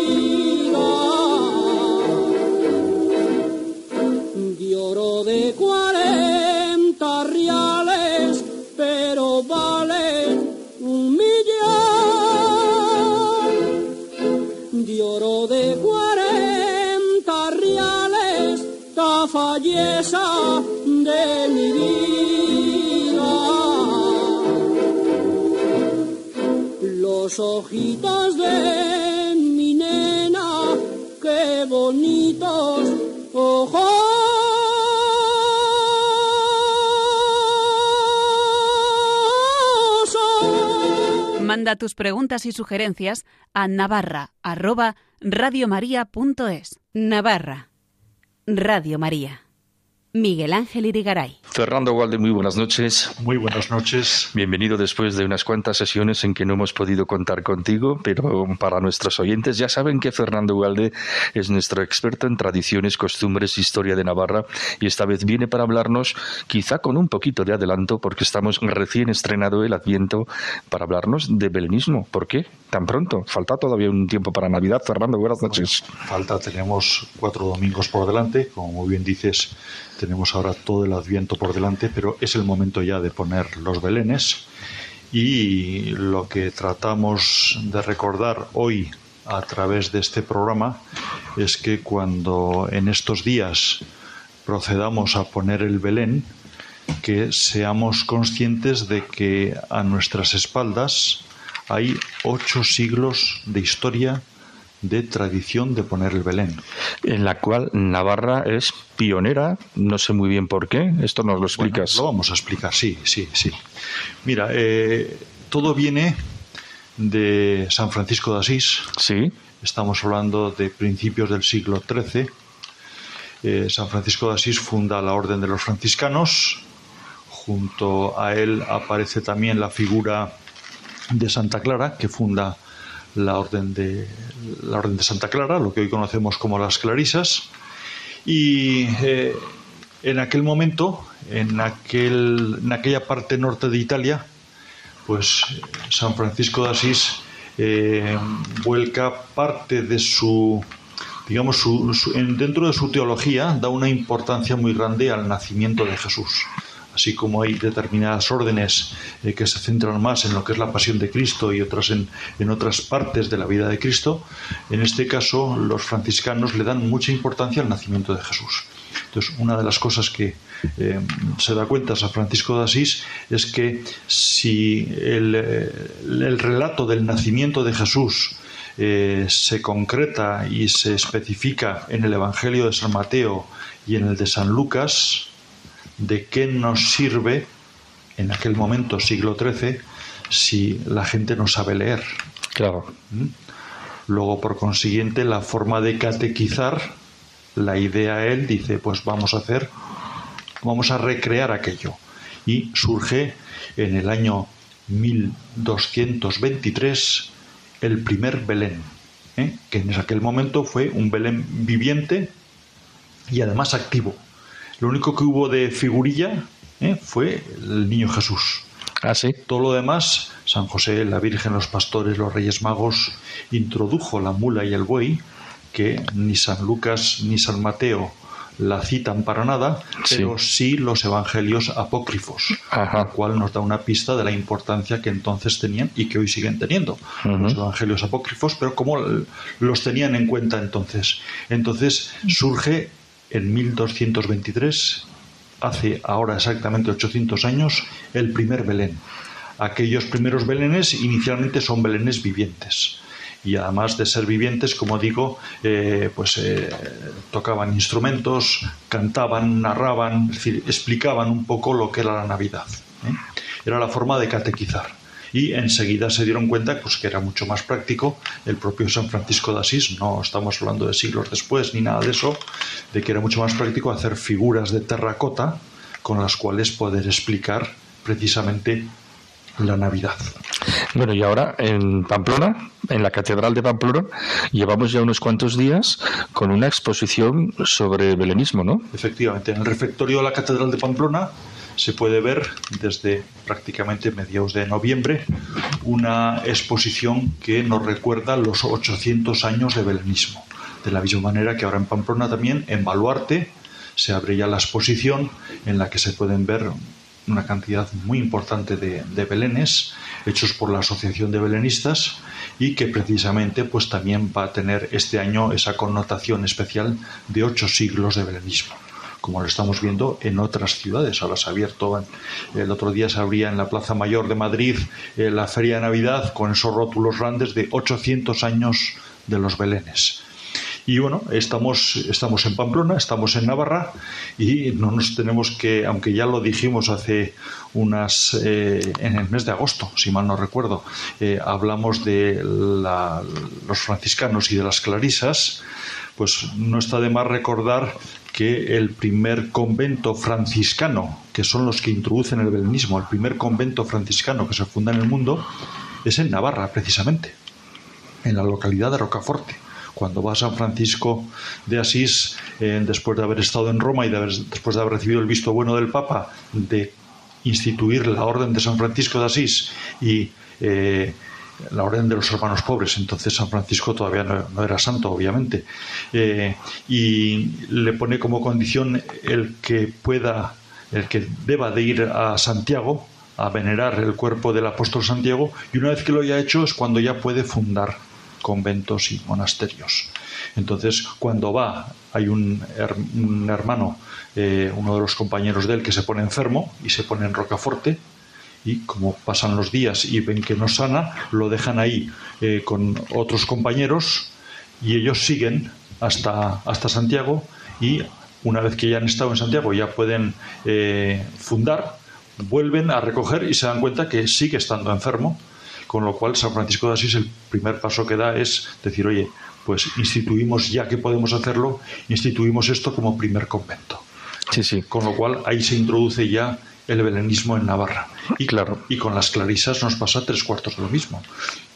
Los ojitos de mi nena, qué bonitos ojos. Manda tus preguntas y sugerencias a navarra@radiomaria.es. Navarra. Radio María. Miguel Ángel Irigaray. Fernando Walde, muy buenas noches. Muy buenas noches. Bienvenido después de unas cuantas sesiones en que no hemos podido contar contigo, pero para nuestros oyentes ya saben que Fernando Walde es nuestro experto en tradiciones, costumbres, historia de Navarra y esta vez viene para hablarnos, quizá con un poquito de adelanto, porque estamos recién estrenado el Adviento, para hablarnos de belenismo. ¿Por qué? Tan pronto. Falta todavía un tiempo para Navidad. Fernando, buenas noches. Falta, tenemos cuatro domingos por delante, como muy bien dices, tenemos ahora todo el Adviento por delante, pero es el momento ya de poner los belenes. Y lo que tratamos de recordar hoy a través de este programa es que cuando en estos días procedamos a poner el Belén, que seamos conscientes de que a nuestras espaldas hay ocho siglos de historia de tradición de poner el Belén. En la cual Navarra es pionera, no sé muy bien por qué, esto nos lo Bueno, explicas. lo vamos a explicar, sí, sí, sí. Mira, eh, todo viene de San Francisco de Asís. Sí, Estamos hablando de principios del siglo XIII. Eh, San Francisco de Asís funda la Orden de los Franciscanos. Junto a él aparece también la figura de Santa Clara, que funda la Orden de, la Orden de Santa Clara, lo que hoy conocemos como las Clarisas. Y eh, en aquel momento, en, aquel, en aquella parte norte de Italia, pues San Francisco de Asís eh, vuelca parte de su, digamos, su- su- en- dentro de su teología, da una importancia muy grande al nacimiento de Jesús. Así como hay determinadas órdenes eh, que se centran más en lo que es la pasión de Cristo y otras en, en otras partes de la vida de Cristo, en este caso los franciscanos le dan mucha importancia al nacimiento de Jesús. Entonces, una de las cosas que eh, se da cuenta San Francisco de Asís es que si el, eh, el relato del nacimiento de Jesús se concreta y se especifica en el Evangelio de San Mateo y en el de San Lucas, ¿de qué nos sirve en aquel momento, siglo XIII, si la gente no sabe leer? claro. Luego, por consiguiente, la forma de catequizar, la idea él dice, pues vamos a hacer, vamos a recrear aquello. Y surge en el año 1223 el primer Belén, ¿eh? que en aquel momento fue un Belén viviente y además activo. Lo único que hubo de figurilla ¿eh? fue el niño Jesús. Ah, sí. Todo lo demás, San José, la Virgen, los pastores, los Reyes Magos, introdujo la mula y el buey, que ni San Lucas ni San Mateo la citan para nada, Sí. pero sí los evangelios apócrifos, Ajá. lo cual nos da una pista de la importancia que entonces tenían y que hoy siguen teniendo los evangelios apócrifos, pero cómo los tenían en cuenta entonces. Entonces surge en 1223 hace ahora exactamente 800 años, el primer Belén. Aquellos primeros Belenes inicialmente son Belenes vivientes. Y además de ser vivientes, como digo, eh, pues eh, tocaban instrumentos, cantaban, narraban, es decir, explicaban un poco lo que era la Navidad. ¿eh? Era la forma de catequizar. Y enseguida se dieron cuenta pues, que era mucho más práctico el propio San Francisco de Asís, no estamos hablando de siglos después ni nada de eso, de que era mucho más práctico hacer figuras de terracota con las cuales poder explicar precisamente la Navidad. Bueno, y ahora en Pamplona, en la Catedral de Pamplona, llevamos ya unos cuantos días con una exposición sobre belenismo, ¿no? Efectivamente, en el refectorio de la Catedral de Pamplona se puede ver desde prácticamente mediados de noviembre una exposición que nos recuerda los 800 años de belenismo. De la misma manera que ahora en Pamplona también, en Baluarte, se abre ya la exposición en la que se pueden ver una cantidad muy importante de, de belenes hechos por la Asociación de Belenistas y que precisamente pues también va a tener este año esa connotación especial de ocho siglos de belenismo. Como lo estamos viendo en otras ciudades. Ahora se ha abierto, el otro día se abría en la Plaza Mayor de Madrid eh, la Feria de Navidad con esos rótulos grandes de 800 años de los Belenes. Y bueno, estamos, estamos en Pamplona, estamos en Navarra y no nos tenemos que, aunque ya lo dijimos hace unas, eh, en el mes de agosto, si mal no recuerdo, eh, hablamos de los franciscanos y de las clarisas, pues no está de más recordar que el primer convento franciscano, que son los que introducen el belenismo, el primer convento franciscano que se funda en el mundo, es en Navarra, precisamente, en la localidad de Rocaforte. Cuando va a San Francisco de Asís, eh, después de haber estado en Roma y después de haber recibido el visto bueno del Papa de instituir la Orden de San Francisco de Asís y eh, la orden de los hermanos pobres. Entonces San Francisco todavía no, era santo, obviamente. Eh, y le pone como condición el que pueda, el que deba de ir a Santiago a venerar el cuerpo del apóstol Santiago y una vez que lo haya hecho es cuando ya puede fundar conventos y monasterios. Entonces, cuando va, hay un, hermano, eh, uno de los compañeros de él, que se pone enfermo y se pone en Rocaforte, y como pasan los días y ven que no sana, lo dejan ahí eh, con otros compañeros y ellos siguen hasta, hasta Santiago y una vez que ya han estado en Santiago ya pueden eh, fundar, vuelven a recoger y se dan cuenta que sigue estando enfermo, con lo cual San Francisco de Asís el primer paso que da es decir, oye, pues instituimos ya que podemos hacerlo, instituimos esto como primer convento. Sí, sí. Con lo cual ahí se introduce ya el belenismo en Navarra. Y, claro. y con las clarisas nos pasa tres cuartos de lo mismo.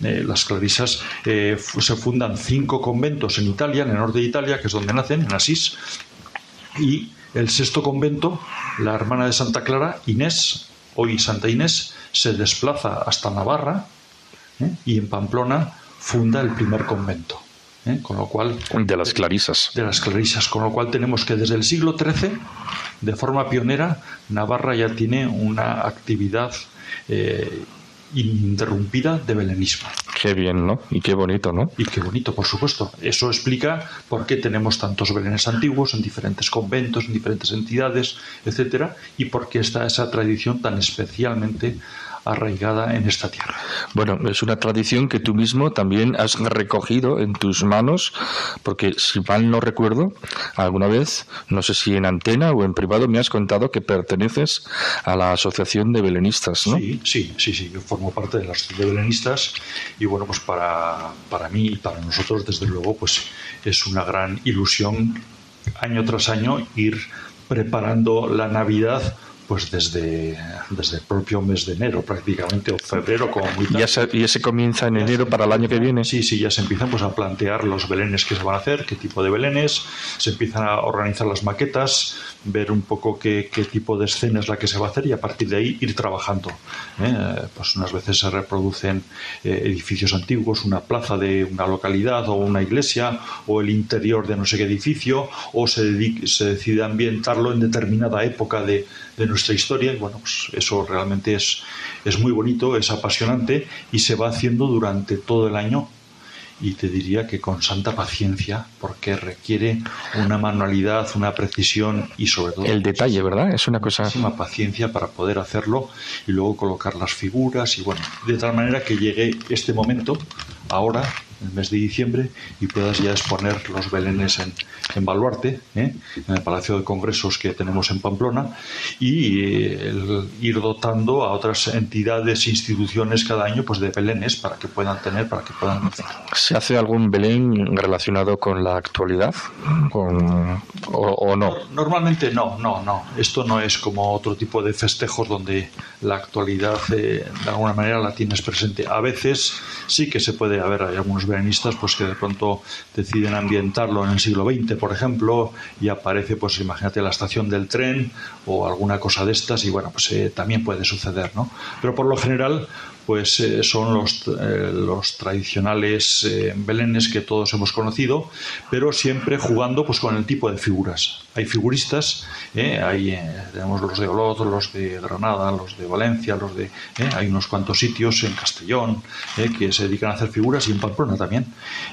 Eh, las clarisas eh, se fundan cinco conventos en Italia, en el norte de Italia, que es donde nacen, en Asís, y el sexto convento, la hermana de Santa Clara, Inés, hoy Santa Inés, se desplaza hasta Navarra ¿eh? y en Pamplona funda el primer convento. ¿Eh? con lo cual de las clarisas de las clarisas con lo cual tenemos que desde el siglo XIII de forma pionera Navarra ya tiene una actividad eh, ininterrumpida de belenismo. Qué bien, ¿no? Y qué bonito, ¿no? Y qué bonito, por supuesto. Eso explica por qué tenemos tantos belenes antiguos en diferentes conventos, en diferentes entidades, etcétera, y por qué está esa tradición tan especialmente arraigada en esta tierra. Bueno, es una tradición que tú mismo también has recogido en tus manos, porque si mal no recuerdo, alguna vez, no sé si en antena o en privado, me has contado que perteneces a la Asociación de Belenistas, ¿no? Sí, sí, sí, sí, yo formo parte de la Asociación de Belenistas y bueno, pues para, para mí y para nosotros, desde luego, pues es una gran ilusión año tras año ir preparando la Navidad pues desde, desde el propio mes de enero prácticamente, o febrero como muy tarde. ¿Y ese comienza en enero para el año que viene? Sí, sí, ya se empiezan pues a plantear los belenes que se van a hacer, qué tipo de belenes, se empiezan a organizar las maquetas, ver un poco qué, qué tipo de escena es la que se va a hacer y a partir de ahí ir trabajando. ¿eh? Pues unas veces se reproducen eh, edificios antiguos, una plaza de una localidad o una iglesia o el interior de no sé qué edificio o se, se decide ambientarlo en determinada época de, de nuestra historia y bueno, pues eso realmente es, es muy bonito, es apasionante y se va haciendo durante todo el año y te diría que con santa paciencia, porque requiere una manualidad, una precisión y sobre todo... El detalle, ¿verdad? Es una cosa... Muchísima paciencia para poder hacerlo y luego colocar las figuras y bueno, de tal manera que llegue este momento, ahora, el mes de diciembre, y puedas ya exponer los belenes en, en Baluarte, ¿eh? en el Palacio de Congresos que tenemos en Pamplona, y eh, ir dotando a otras entidades, instituciones cada año pues de belenes para que puedan tener, para que puedan ¿Se hace algún belén relacionado con la actualidad? o, no? Normalmente no, no, no. Esto no es como otro tipo de festejos donde la actualidad eh, de alguna manera la tienes presente. A veces sí que se puede, haber hay algunos pues que de pronto deciden ambientarlo en el siglo XX, por ejemplo, y aparece, pues imagínate la estación del tren o alguna cosa de estas, y bueno, pues eh, también puede suceder, ¿no? Pero por lo general, pues eh, son los, eh, los tradicionales eh, belenes que todos hemos conocido, pero siempre jugando pues con el tipo de figuras. Hay figuristas, hay, tenemos los de Olot, los de Granada, los de Valencia, los de hay unos cuantos sitios en Castellón que se dedican a hacer figuras y en Pamplona también.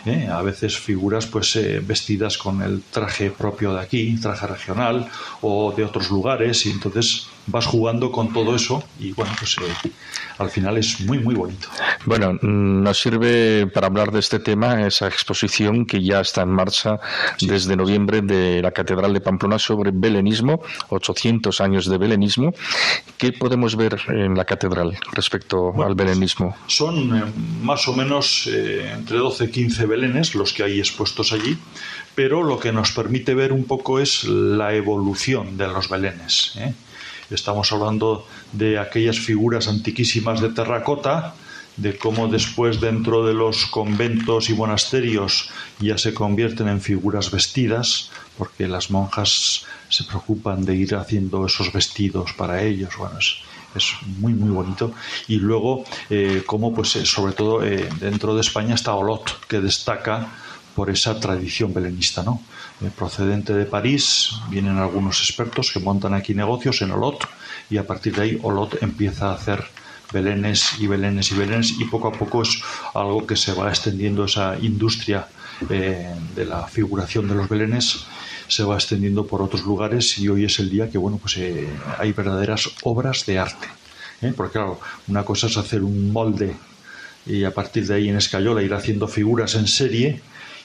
¿eh? A veces figuras pues eh, vestidas con el traje propio de aquí, traje regional o de otros lugares y entonces vas jugando con todo eso y bueno, pues eh, al final es muy, muy bonito. Bueno, mm, nos sirve para hablar de este tema esa exposición que ya está en marcha desde noviembre de la Catedral de Pamplona sobre belenismo, 800 años de belenismo. ¿Qué podemos ver en la catedral respecto al pues, belenismo? son eh, más o menos eh, entre 12 y 15 belenes los que hay expuestos allí, pero lo que nos permite ver un poco es la evolución de los belenes. Estamos hablando de aquellas figuras antiquísimas de terracota, de cómo después dentro de los conventos y monasterios ya se convierten en figuras vestidas, porque las monjas se preocupan de ir haciendo esos vestidos para ellos. Bueno, es, muy muy bonito. Y luego, eh, como pues eh, sobre todo eh, dentro de España está Olot, que destaca por esa tradición belenista, ¿no? Eh, procedente de París, vienen algunos expertos que montan aquí negocios en Olot y a partir de ahí Olot empieza a hacer belenes y belenes y belenes y poco a poco es algo que se va extendiendo esa industria eh, de la figuración de los belenes se va extendiendo por otros lugares y hoy es el día que bueno pues eh, hay verdaderas obras de arte porque claro una cosa es hacer un molde y a partir de ahí en escayola ir haciendo figuras en serie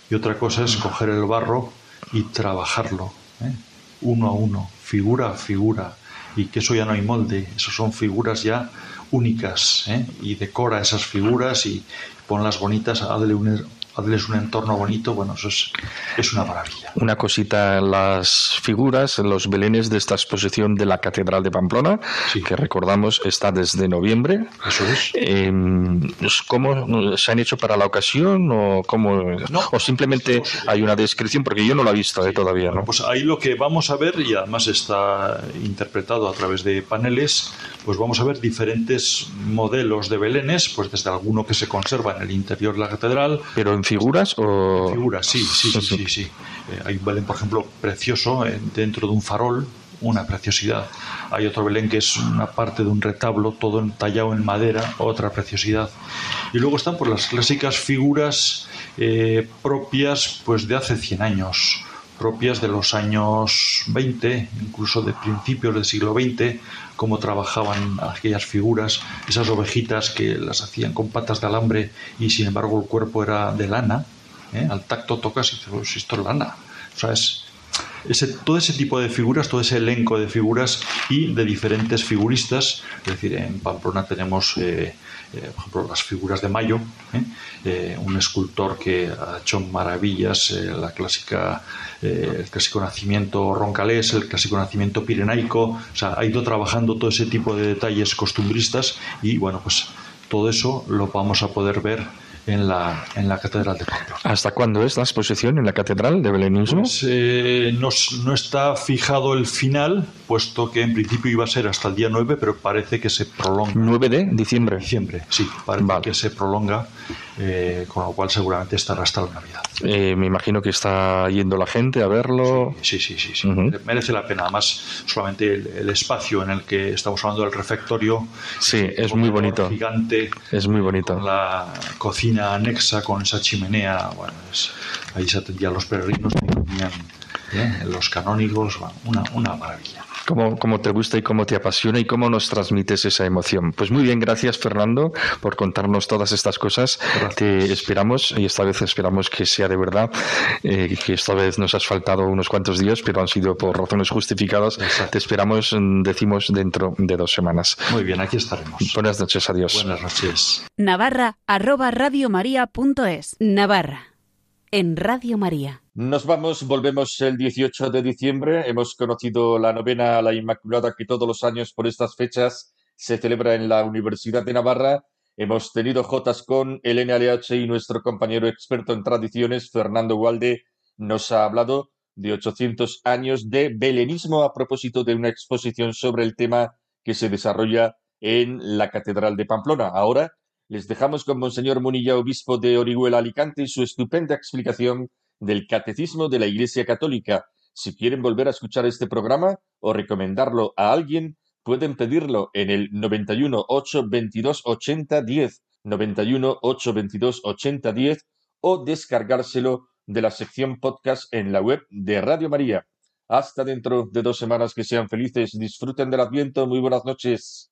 y otra cosa es coger el barro y trabajarlo, ¿eh? uno a uno, figura a figura, y que eso ya no hay molde, eso son figuras ya únicas, ¿eh? y decora esas figuras y ponlas bonitas, hazle un, hazles un entorno bonito, bueno, eso es, una maravilla. Una cosita, las figuras, los belenes de esta exposición de la Catedral de Pamplona, que recordamos está desde noviembre. Eso es. Em, ¿Cómo se han hecho para la ocasión o, cómo, o simplemente hay una descripción? Porque yo no la he visto eh, todavía. ¿no? pues ahí lo que vamos a ver, y además está interpretado a través de paneles, pues vamos a ver diferentes modelos de belenes, pues desde alguno que se conserva en el interior de la catedral. Pero en figuras o...? Figuras, sí, sí, sí, sí. Eh, hay un Belén, por ejemplo, precioso eh, dentro de un farol, una preciosidad. Hay otro Belén que es una parte de un retablo, todo tallado en madera, otra preciosidad. Y luego están pues las clásicas figuras eh, propias pues de hace 100 años propias de los años 20, incluso de principios del siglo XX, cómo trabajaban aquellas figuras, esas ovejitas que las hacían con patas de alambre y sin embargo el cuerpo era de lana. ¿eh? Al tacto tocas y dices, pues esto es lana. O sea, es, todo ese tipo de figuras, todo ese elenco de figuras y de diferentes figuristas. Es decir, en Pamplona tenemos, eh, eh, por ejemplo, las figuras de Mayo, un escultor que ha hecho maravillas, la clásica eh, el clásico nacimiento roncalés, el clásico nacimiento pirenaico, o sea, ha ido trabajando todo ese tipo de detalles costumbristas y bueno, pues todo eso lo vamos a poder ver en la, en la Catedral de Pamplona. ¿Hasta cuándo es la exposición en la Catedral de Belenismo? Pues, eh, no, está fijado el final, puesto que en principio iba a ser hasta el día 9, pero parece que se prolonga. ¿9 de diciembre? Diciembre, sí, parece que se prolonga, eh, con lo cual seguramente estará hasta la Navidad. Eh, me imagino que está yendo la gente a verlo. Sí, sí, sí, sí. merece la pena. Además, solamente el, espacio en el que estamos hablando del refectorio. Sí, es muy bonito. Gigante. Es muy bonito. la cocina anexa con esa chimenea. Bueno, ahí se atendían los peregrinos ¿eh? los canónigos. una, una maravilla cómo, te gusta y cómo te apasiona y cómo nos transmites esa emoción. Pues muy bien, gracias Fernando por contarnos todas estas cosas. Te esperamos y esta vez esperamos que sea de verdad, eh, que esta vez nos has faltado unos cuantos días, pero han sido por razones justificadas. Te esperamos, mm, decimos, dentro de dos semanas. Muy bien, aquí estaremos. Buenas noches, adiós. Buenas noches. Navarra, arroba radiomaria.es. Navarra, en Radio María. Nos vamos, volvemos el 18 de diciembre. Hemos conocido la novena a la Inmaculada que todos los años por estas fechas se celebra en la Universidad de Navarra. Hemos tenido Jotas con el NLH y nuestro compañero experto en tradiciones, Fernando Gualde, nos ha hablado de 800 años de belenismo a propósito de una exposición sobre el tema que se desarrolla en la Catedral de Pamplona. Ahora les dejamos con Monseñor Munilla, obispo de Orihuela Alicante, y su estupenda explicación del Catecismo de la Iglesia Católica. Si quieren volver a escuchar este programa o recomendarlo a alguien, pueden pedirlo en el 91 822 80 10, 91 822 80 10 o descargárselo de la sección podcast en la web de Radio María. Hasta dentro de dos semanas, que sean felices, disfruten del Adviento, muy buenas noches.